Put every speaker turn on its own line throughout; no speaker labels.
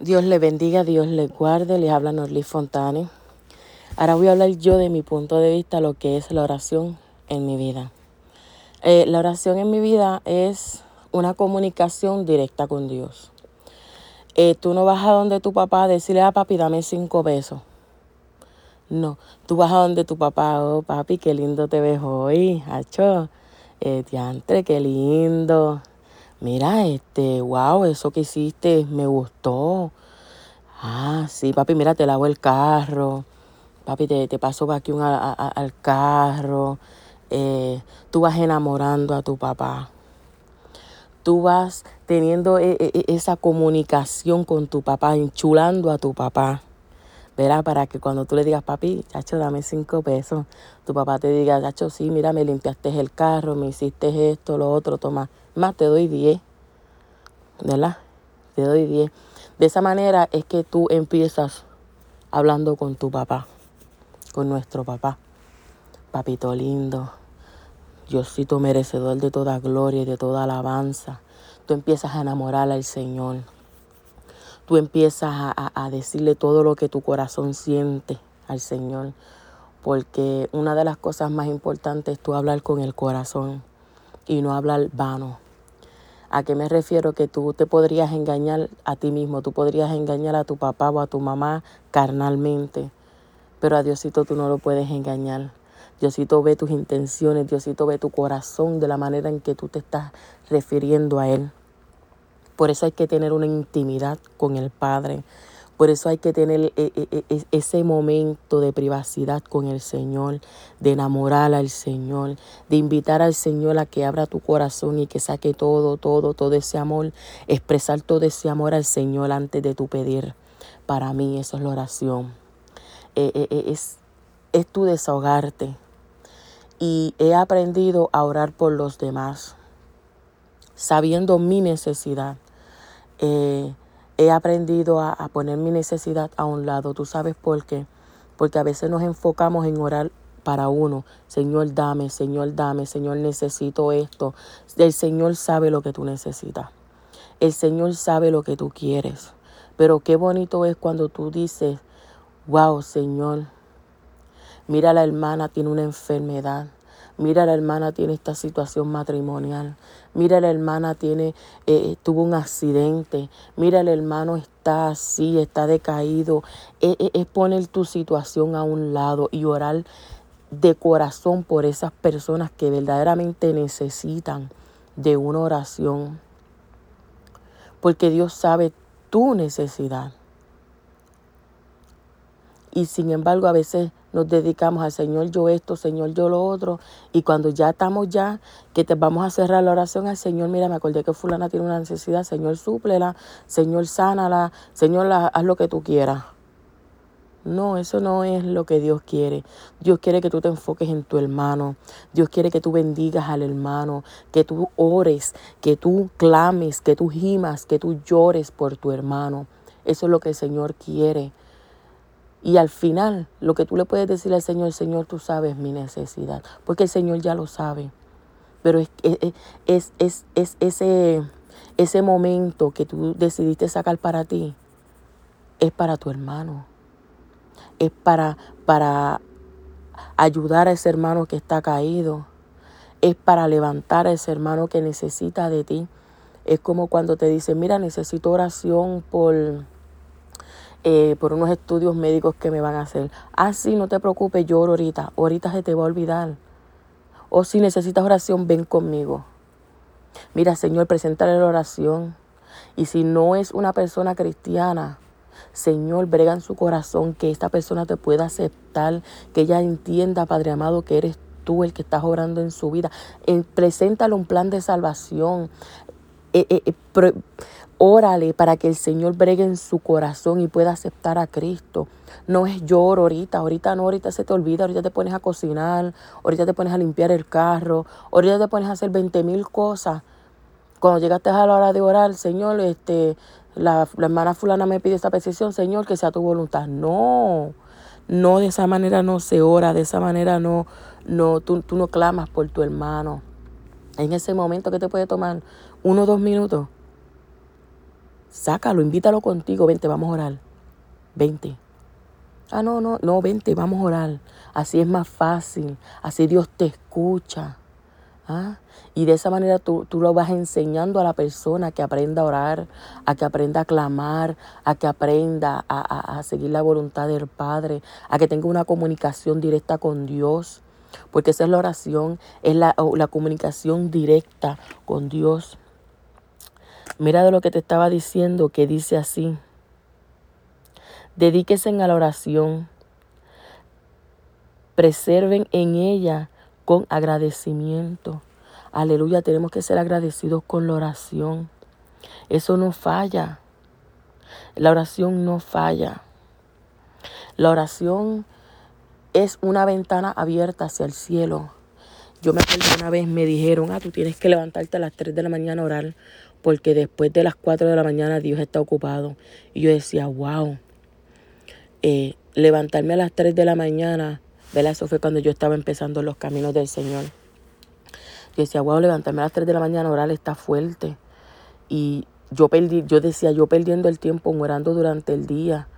Dios le bendiga, Dios le guarde, les habla Norly Fontane. Ahora voy a hablar yo de mi punto de vista lo que es la oración en mi vida. Eh, la oración en mi vida es una comunicación directa con Dios. Eh, tú no vas a donde tu papá a decirle a papi, dame cinco pesos. No, tú vas a donde tu papá, oh papi, qué lindo te ves hoy, hacho. Eh, diantre, qué lindo mira, este, wow, eso que hiciste me gustó. Ah, sí, papi, mira, te lavo el carro. Papi, te, te paso vacuum al carro. Eh, tú vas enamorando a tu papá. Tú vas teniendo e, e, e, esa comunicación con tu papá, enchulando a tu papá. Verá, para que cuando tú le digas, papi, chacho, dame cinco pesos, tu papá te diga, chacho, sí, mira, me limpiaste el carro, me hiciste esto, lo otro, toma, más te doy diez, ¿verdad? Te doy diez. De esa manera es que tú empiezas hablando con tu papá, con nuestro papá. Papito lindo, Diosito merecedor de toda gloria y de toda alabanza. Tú empiezas a enamorar al Señor tú empiezas a, decirle todo lo que tu corazón siente al Señor. Porque una de las cosas más importantes es tú hablar con el corazón y no hablar vano. ¿A qué me refiero? Que tú te podrías engañar a ti mismo, tú podrías engañar a tu papá o a tu mamá carnalmente, pero a Diosito tú no lo puedes engañar. Diosito ve tus intenciones, Diosito ve tu corazón de la manera en que tú te estás refiriendo a Él. Por eso hay que tener una intimidad con el Padre. Por eso hay que tener e, e, e, ese momento de privacidad con el Señor, de enamorar al Señor, de invitar al Señor a que abra tu corazón y que saque todo, todo, todo ese amor, expresar todo ese amor al Señor antes de tu pedir. Para mí eso es la oración. es, es tu desahogarte. Y he aprendido a orar por los demás, sabiendo mi necesidad eh, he aprendido a, poner mi necesidad a un lado. ¿Tú sabes por qué? Porque a veces nos enfocamos en orar para uno. Señor, dame, Señor, dame, Señor, necesito esto. El Señor sabe lo que tú necesitas. El Señor sabe lo que tú quieres. Pero qué bonito es cuando tú dices, wow, Señor, mira la hermana tiene una enfermedad. Mira, la hermana tiene esta situación matrimonial. Mira, la hermana tiene, eh, tuvo un accidente. Mira, el hermano está así, está decaído. Eh, es poner tu situación a un lado y orar de corazón por esas personas que verdaderamente necesitan de una oración. Porque Dios sabe tu necesidad. Y sin embargo, a veces nos dedicamos al Señor yo esto, Señor yo lo otro, y cuando ya estamos ya, que te vamos a cerrar la oración al Señor, mira, me acordé que fulana tiene una necesidad, Señor súplela, Señor sánala, Señor haz lo que tú quieras. No, eso no es lo que Dios quiere. Dios quiere que tú te enfoques en tu hermano. Dios quiere que tú bendigas al hermano, que tú ores, que tú clames, que tú gimas, que tú llores por tu hermano. Eso es lo que el Señor quiere. Y al final, lo que tú le puedes decir al Señor, Señor, tú sabes mi necesidad, porque el Señor ya lo sabe. Pero es, es, es, es ese, ese momento que tú decidiste sacar para ti, es para tu hermano. Es para, para ayudar a ese hermano que está caído. Es para levantar a ese hermano que necesita de ti. Es como cuando te dicen, mira, necesito oración por eh, por unos estudios médicos que me van a hacer. Ah, no te preocupes, lloro ahorita. Ahorita se te va a olvidar. O si necesitas oración, ven conmigo. Mira, Señor, preséntale la oración. Y si no es una persona cristiana, Señor, brega en su corazón que esta persona te pueda aceptar, que ella entienda, Padre amado, que eres tú el que estás orando en su vida. Eh, preséntale un plan de salvación. Eh, eh, Órale para que el Señor bregue en su corazón y pueda aceptar a Cristo. No es lloro ahorita, ahorita no, ahorita se te olvida, ahorita te pones a cocinar, ahorita te pones a limpiar el carro, ahorita te pones a hacer 20 mil cosas. Cuando llegaste a la hora de orar, Señor, este, la, hermana fulana me pide esta petición, Señor, que sea tu voluntad. No, no de esa manera no se ora, de esa manera no, no, tú, tú no clamas por tu hermano. En ese momento que te puede tomar uno o dos minutos Sácalo, invítalo contigo, vente, vamos a orar. Vente. Ah, no, no, no, vente, vamos a orar. Así es más fácil, así Dios te escucha. ¿Ah? Y de esa manera tú, tú, lo vas enseñando a la persona que aprenda a orar, a que aprenda a clamar, a que aprenda a, a, seguir la voluntad del Padre, a que tenga una comunicación directa con Dios. Porque esa es la oración, es la, la comunicación directa con Dios. Mira de lo que te estaba diciendo que dice así. Dedíquese a la oración. Preserven en ella con agradecimiento. Aleluya, tenemos que ser agradecidos con la oración. Eso no falla. La oración no falla. La oración es una ventana abierta hacia el cielo. Yo me acuerdo una vez me dijeron, ah, tú tienes que levantarte a las 3 de la mañana a orar porque después de las 4 de la mañana Dios está ocupado. Y yo decía, wow, eh, levantarme a las 3 de la mañana, ¿verdad? Eso fue cuando yo estaba empezando los caminos del Señor. Yo decía, wow, levantarme a las 3 de la mañana, orar está fuerte. Y yo perdí, yo decía, yo perdiendo el tiempo orando durante el día.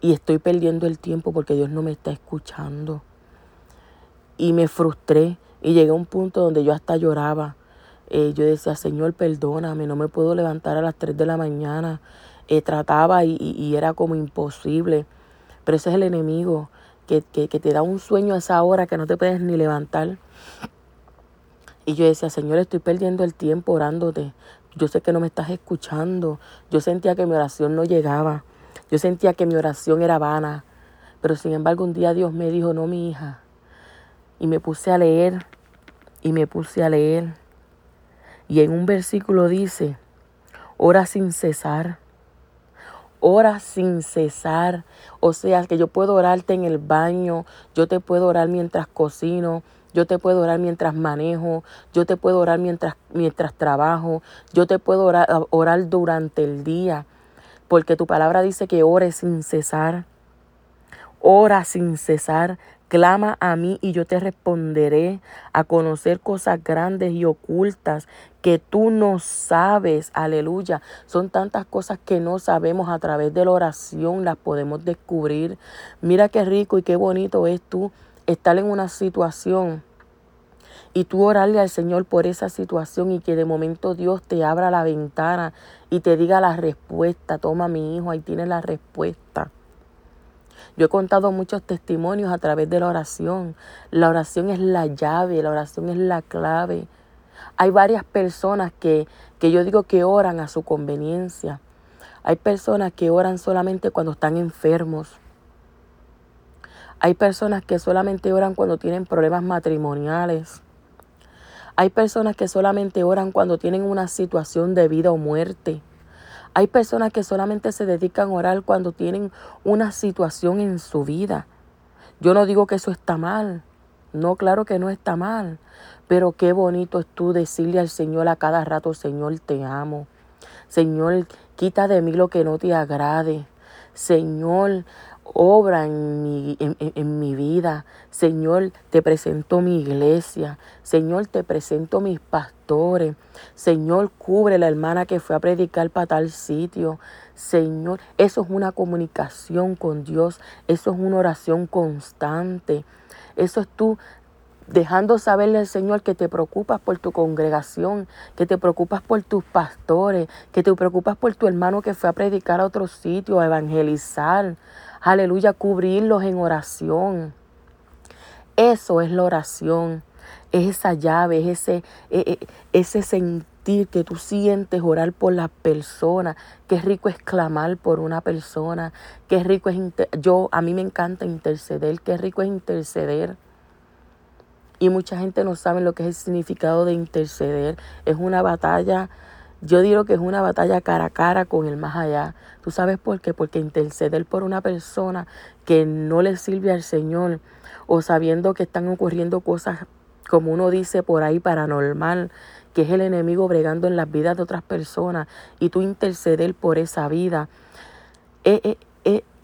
Y estoy perdiendo el tiempo porque Dios no me está escuchando. Y me frustré y llegué a un punto donde yo hasta lloraba eh, yo decía, Señor, perdóname, no me puedo levantar a las 3 de la mañana. Eh, trataba y, era como imposible. Pero ese es el enemigo, que, que, que te da un sueño a esa hora que no te puedes ni levantar. Y yo decía, Señor, estoy perdiendo el tiempo orándote. Yo sé que no me estás escuchando. Yo sentía que mi oración no llegaba. Yo sentía que mi oración era vana. Pero sin embargo un día Dios me dijo, no, mi hija. Y me puse a leer. Y me puse a leer. Y en un versículo dice, ora sin cesar. Ora sin cesar. O sea, que yo puedo orarte en el baño, yo te puedo orar mientras cocino, yo te puedo orar mientras manejo, yo te puedo orar mientras, mientras trabajo, yo te puedo orar, orar durante el día. Porque tu palabra dice que ore sin cesar. Ora sin cesar. Clama a mí y yo te responderé a conocer cosas grandes y ocultas que tú no sabes. Aleluya. Son tantas cosas que no sabemos a través de la oración, las podemos descubrir. Mira qué rico y qué bonito es tú estar en una situación y tú orarle al Señor por esa situación y que de momento Dios te abra la ventana y te diga la respuesta. Toma mi hijo, ahí tienes la respuesta. Yo he contado muchos testimonios a través de la oración. La oración es la llave, la oración es la clave. Hay varias personas que, que yo digo que oran a su conveniencia. Hay personas que oran solamente cuando están enfermos. Hay personas que solamente oran cuando tienen problemas matrimoniales. Hay personas que solamente oran cuando tienen una situación de vida o muerte. Hay personas que solamente se dedican a orar cuando tienen una situación en su vida. Yo no digo que eso está mal. No, claro que no está mal. Pero qué bonito es tú decirle al Señor a cada rato, Señor, te amo. Señor, quita de mí lo que no te agrade. Señor, obra en mi, en, mi, vida. Señor, te presento mi iglesia. Señor, te presento mis pastores. Señor, cubre la hermana que fue a predicar para tal sitio. Señor, eso es una comunicación con Dios. Eso es una oración constante. Eso es tú dejando saberle al Señor que te preocupas por tu congregación, que te preocupas por tus pastores, que te preocupas por tu hermano que fue a predicar a otro sitio, a evangelizar aleluya, cubrirlos en oración. Eso es la oración, es esa llave, es ese, e, e, ese sentir que tú sientes orar por la persona. Qué rico es clamar por una persona, qué rico es, yo, a mí me encanta interceder, qué rico es interceder. Y mucha gente no sabe lo que es el significado de interceder. Es una batalla yo digo que es una batalla cara a cara con el más allá. ¿Tú sabes por qué? Porque interceder por una persona que no le sirve al Señor o sabiendo que están ocurriendo cosas, como uno dice por ahí, paranormal, que es el enemigo bregando en las vidas de otras personas y tú interceder por esa vida. Es,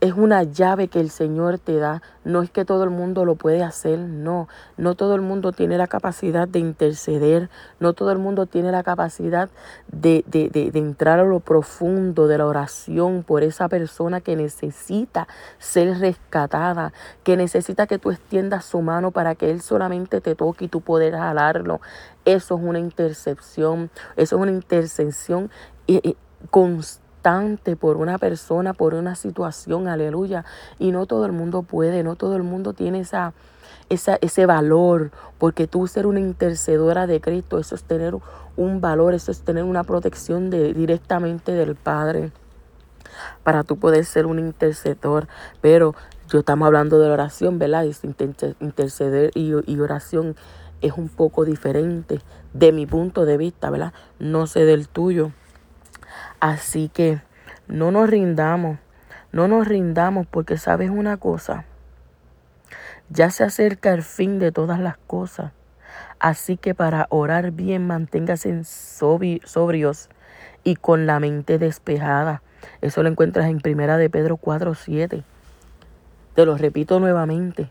es una llave que el Señor te da. No es que todo el mundo lo puede hacer, no. No todo el mundo tiene la capacidad de interceder, no todo el mundo tiene la capacidad de, de, de, entrar a lo profundo de la oración por esa persona que necesita ser rescatada, que necesita que tú extiendas su mano para que Él solamente te toque y tú poder jalarlo. Eso es una intercepción, eso es una intercesión constante por una persona, por una situación, aleluya. Y no todo el mundo puede, no todo el mundo tiene esa, esa, ese valor, porque tú ser una intercedora de Cristo, eso es tener un valor, eso es tener una protección de, directamente del Padre para tú poder ser un intercedor. Pero yo estamos hablando de la oración, ¿verdad? Interceder y, y oración es un poco diferente de mi punto de vista, ¿verdad? No sé del tuyo. Así que no nos rindamos, no nos rindamos porque sabes una cosa, ya se acerca el fin de todas las cosas. Así que para orar bien manténgase sobrios y con la mente despejada. Eso lo encuentras en Primera de Pedro 4, 7. Te lo repito nuevamente.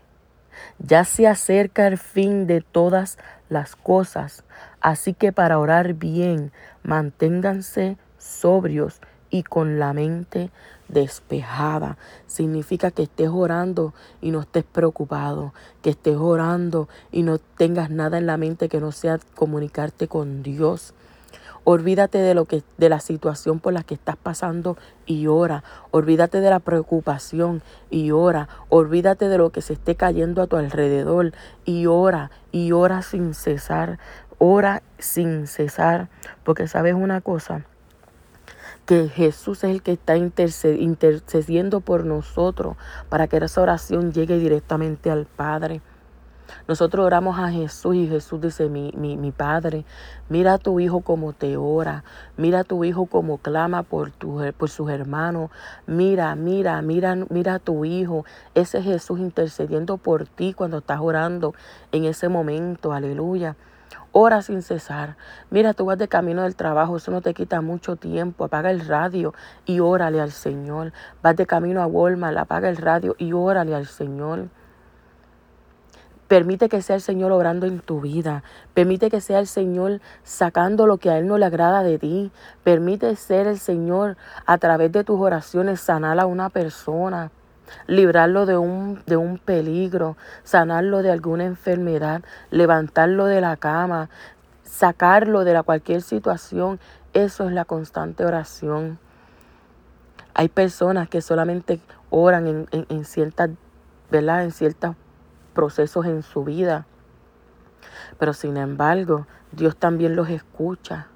Ya se acerca el fin de todas las cosas. Así que para orar bien, manténganse sobrios y con la mente despejada. Significa que estés orando y no estés preocupado, que estés orando y no tengas nada en la mente que no sea comunicarte con Dios. Olvídate de lo que de la situación por la que estás pasando y ora. Olvídate de la preocupación y ora. Olvídate de lo que se esté cayendo a tu alrededor y ora y ora sin cesar. Ora sin cesar, porque sabes una cosa, que Jesús es el que está intercediendo por nosotros para que esa oración llegue directamente al Padre. Nosotros oramos a Jesús y Jesús dice, mi, Padre, mira a tu hijo como te ora, mira a tu hijo como clama por, tu, por sus hermanos, mira, mira, mira, mira a tu hijo, ese Jesús intercediendo por ti cuando estás orando en ese momento, aleluya. Ora sin cesar. Mira, tú vas de camino del trabajo, eso no te quita mucho tiempo. Apaga el radio y órale al Señor. Vas de camino a Walmart, apaga el radio y órale al Señor. Permite que sea el Señor obrando en tu vida. Permite que sea el Señor sacando lo que a Él no le agrada de ti. Permite ser el Señor a través de tus oraciones sanar a una persona librarlo de un, de un peligro, sanarlo de alguna enfermedad, levantarlo de la cama, sacarlo de la cualquier situación. Eso es la constante oración. Hay personas que solamente oran en, en, en ciertas, ¿verdad? En ciertos procesos en su vida. Pero sin embargo, Dios también los escucha.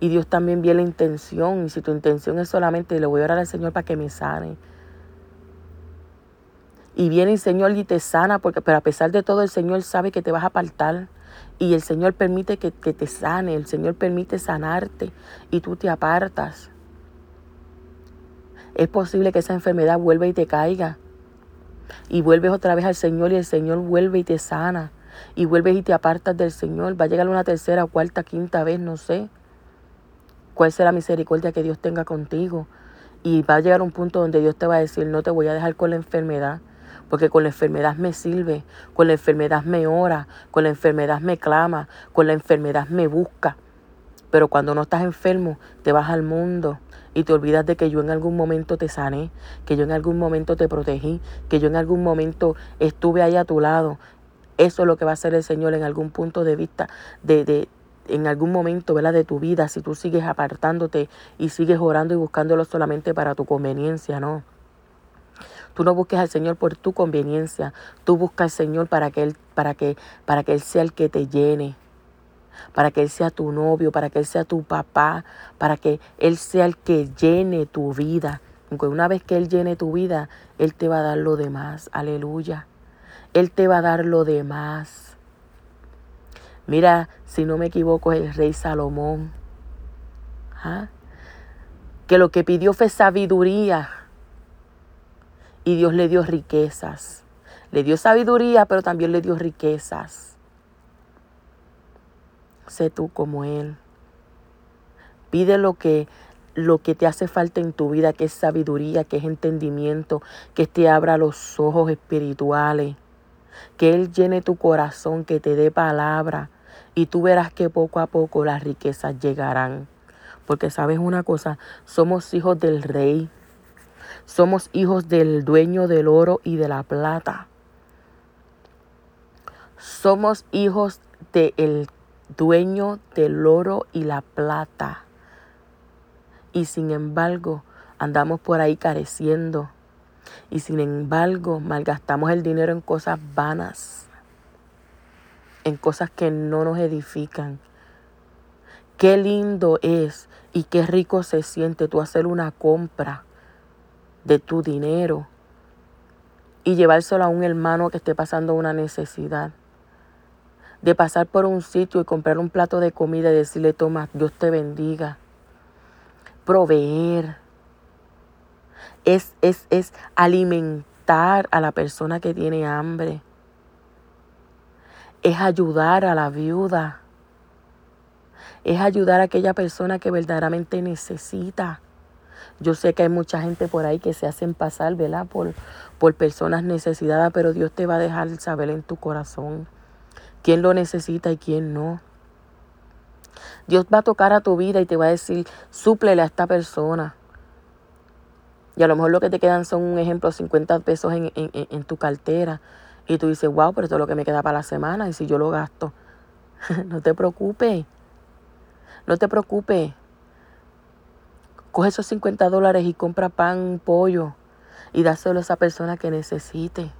Y Dios también ve la intención. Y si tu intención es solamente le voy a orar al Señor para que me sane, y viene el Señor y te sana, porque, pero a pesar de todo el Señor sabe que te vas a apartar. Y el Señor permite que, que te sane, el Señor permite sanarte y tú te apartas. Es posible que esa enfermedad vuelva y te caiga. Y vuelves otra vez al Señor y el Señor vuelve y te sana. Y vuelves y te apartas del Señor. Va a llegar una tercera, cuarta, quinta vez, no sé. ¿Cuál será la misericordia que Dios tenga contigo? Y va a llegar un punto donde Dios te va a decir, no te voy a dejar con la enfermedad porque con la enfermedad me sirve, con la enfermedad me ora, con la enfermedad me clama, con la enfermedad me busca. Pero cuando no estás enfermo, te vas al mundo y te olvidas de que yo en algún momento te sané, que yo en algún momento te protegí, que yo en algún momento estuve ahí a tu lado. Eso es lo que va a hacer el Señor en algún punto de vista, de, de, en algún momento ¿verdad? de tu vida, si tú sigues apartándote y sigues orando y buscándolo solamente para tu conveniencia, ¿no? Tú no busques al Señor por tu conveniencia. Tú buscas al Señor para que Él, para que, para que Él sea el que te llene. Para que Él sea tu novio, para que Él sea tu papá, para que Él sea el que llene tu vida. Porque una vez que Él llene tu vida, Él te va a dar lo demás. Aleluya. Él te va a dar lo demás. Mira, si no me equivoco, el rey Salomón. ¿Ah? Que lo que pidió fue sabiduría y Dios le dio riquezas. Le dio sabiduría, pero también le dio riquezas. Sé tú como Él. Pide lo que, lo que te hace falta en tu vida, que es sabiduría, que es entendimiento, que te abra los ojos espirituales, que Él llene tu corazón, que te dé palabra y tú verás que poco a poco las riquezas llegarán. Porque sabes una cosa, somos hijos del rey, somos hijos del dueño del oro y de la plata. Somos hijos del dueño del oro y la plata y sin embargo andamos por ahí careciendo y sin embargo malgastamos el dinero en cosas vanas, en cosas que no nos edifican. Qué lindo es y qué rico se siente tú hacer una compra de tu dinero y llevárselo a un hermano que esté pasando una necesidad. De pasar por un sitio y comprar un plato de comida y decirle, toma, Dios te bendiga proveer, es, es, es alimentar a la persona que tiene hambre, es ayudar a la viuda, es ayudar a aquella persona que verdaderamente necesita. Yo sé que hay mucha gente por ahí que se hacen pasar, ¿verdad? Por, por personas necesitadas, pero Dios te va a dejar saber en tu corazón quién lo necesita y quién no. Dios va a tocar a tu vida y te va a decir, súplele a esta persona. Y a lo mejor lo que te quedan son, un ejemplo, 50 pesos en, tu cartera. Y tú dices, wow, pero esto es lo que me queda para la semana. Y si yo lo gasto, no te preocupes. No te preocupes. Coge esos 50 dólares y compra pan, pollo. Y dáselo a esa persona que necesite.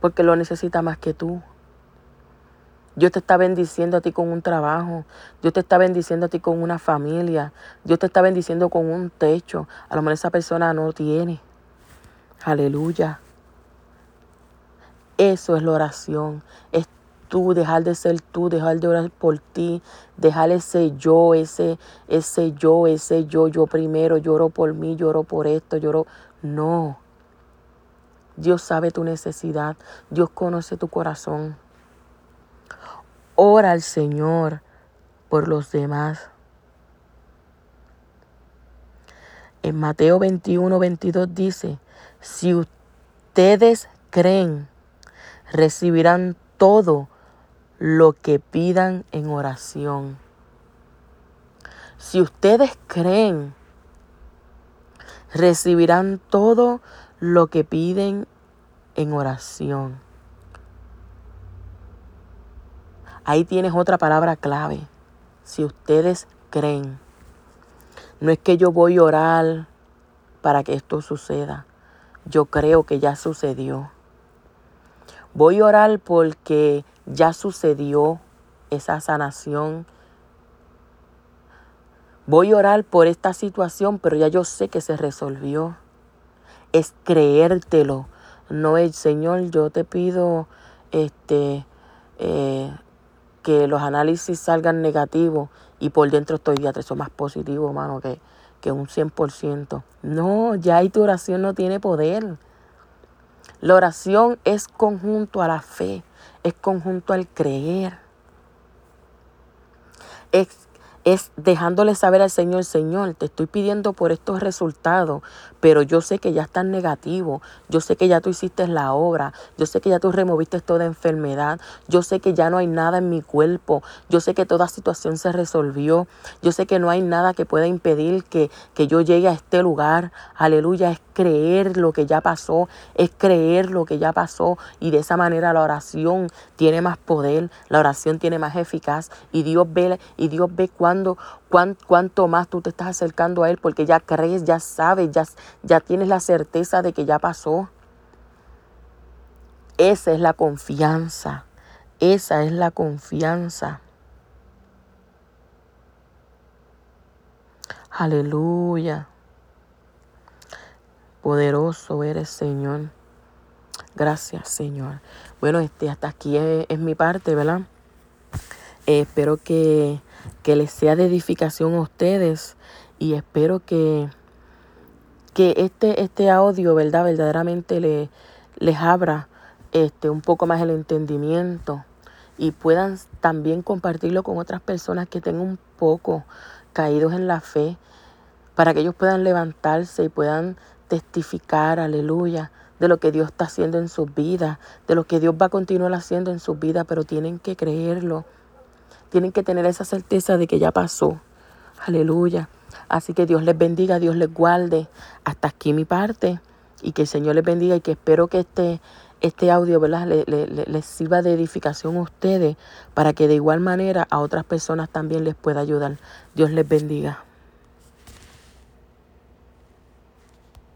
Porque lo necesita más que tú. Dios te está bendiciendo a ti con un trabajo. Dios te está bendiciendo a ti con una familia. Dios te está bendiciendo con un techo. A lo mejor esa persona no tiene. Aleluya. Eso es la oración. Es tú, dejar de ser tú, dejar de orar por ti, dejar ese yo, ese, ese yo, ese yo, yo primero, lloro por mí, lloro por esto, lloro. No. Dios sabe tu necesidad. Dios conoce tu corazón. Ora al Señor por los demás. En Mateo 21, 22 dice, si ustedes creen, recibirán todo lo que pidan en oración. Si ustedes creen, recibirán todo lo que piden en oración. Ahí tienes otra palabra clave. Si ustedes creen. No es que yo voy a orar para que esto suceda. Yo creo que ya sucedió. Voy a orar porque ya sucedió esa sanación. Voy a orar por esta situación, pero ya yo sé que se resolvió. Es creértelo. No es, Señor, yo te pido este, eh, que los análisis salgan negativos y por dentro estoy ya eso más positivo, mano, que, que un 100%. No, ya ahí tu oración no tiene poder. La oración es conjunto a la fe, es conjunto al creer. Es es dejándole saber al Señor, Señor, te estoy pidiendo por estos resultados, pero yo sé que ya están negativos, yo sé que ya tú hiciste la obra, yo sé que ya tú removiste toda enfermedad, yo sé que ya no hay nada en mi cuerpo, yo sé que toda situación se resolvió, yo sé que no hay nada que pueda impedir que, que yo llegue a este lugar, aleluya, es creer lo que ya pasó, es creer lo que ya pasó y de esa manera la oración tiene más poder, la oración tiene más eficaz y Dios ve, y Dios ve cuánto cuánto más tú te estás acercando a Él porque ya crees, ya sabes, ya, ya tienes la certeza de que ya pasó. Esa es la confianza. Esa es la confianza. Aleluya. Poderoso eres, Señor. Gracias, Señor. Bueno, este, hasta aquí es, mi parte, ¿verdad? Espero que que les sea de edificación a ustedes y espero que, que este, este audio, ¿verdad? Verdaderamente le, les abra este, un poco más el entendimiento y puedan también compartirlo con otras personas que tengan un poco caídos en la fe, para que ellos puedan levantarse y puedan testificar, aleluya, de lo que Dios está haciendo en sus vidas, de lo que Dios va a continuar haciendo en sus vidas, pero tienen que creerlo. Tienen que tener esa certeza de que ya pasó. Aleluya. Así que Dios les bendiga, Dios les guarde. Hasta aquí mi parte. Y que el Señor les bendiga y que espero que este, este audio ¿verdad? les sirva de edificación a ustedes para que de igual manera a otras personas también les pueda ayudar. Dios les bendiga.